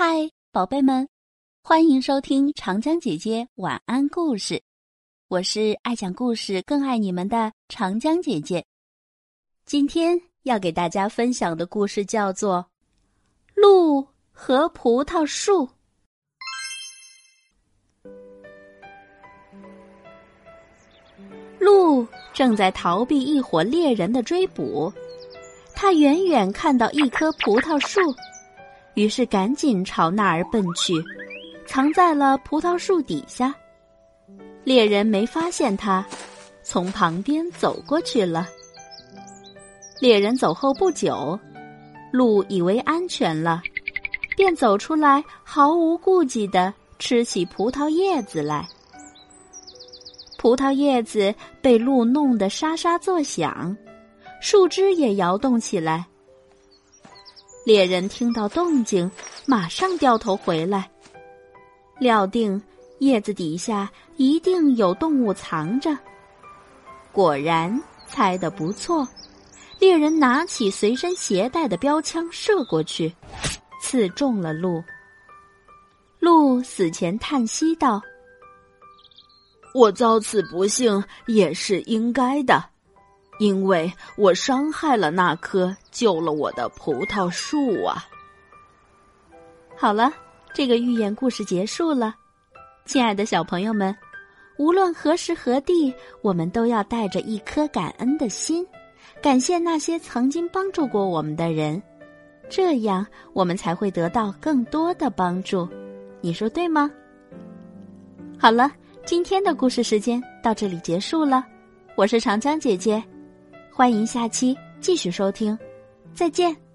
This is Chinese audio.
嗨，宝贝们，欢迎收听长江姐姐晚安故事。我是爱讲故事、更爱你们的长江姐姐。今天要给大家分享的故事叫做《鹿和葡萄树》。鹿正在逃避一伙猎人的追捕，他远远看到一棵葡萄树。于是赶紧朝那儿奔去，藏在了葡萄树底下。猎人没发现他，从旁边走过去了。猎人走后不久，鹿以为安全了，便走出来，毫无顾忌的吃起葡萄叶子来。葡萄叶子被鹿弄得沙沙作响，树枝也摇动起来。猎人听到动静，马上掉头回来，料定叶子底下一定有动物藏着。果然猜得不错，猎人拿起随身携带的标枪射过去，刺中了鹿。鹿死前叹息道：“我遭此不幸也是应该的。”因为我伤害了那棵救了我的葡萄树啊！好了，这个寓言故事结束了。亲爱的小朋友们，无论何时何地，我们都要带着一颗感恩的心，感谢那些曾经帮助过我们的人，这样我们才会得到更多的帮助。你说对吗？好了，今天的故事时间到这里结束了。我是长江姐姐。欢迎下期继续收听，再见。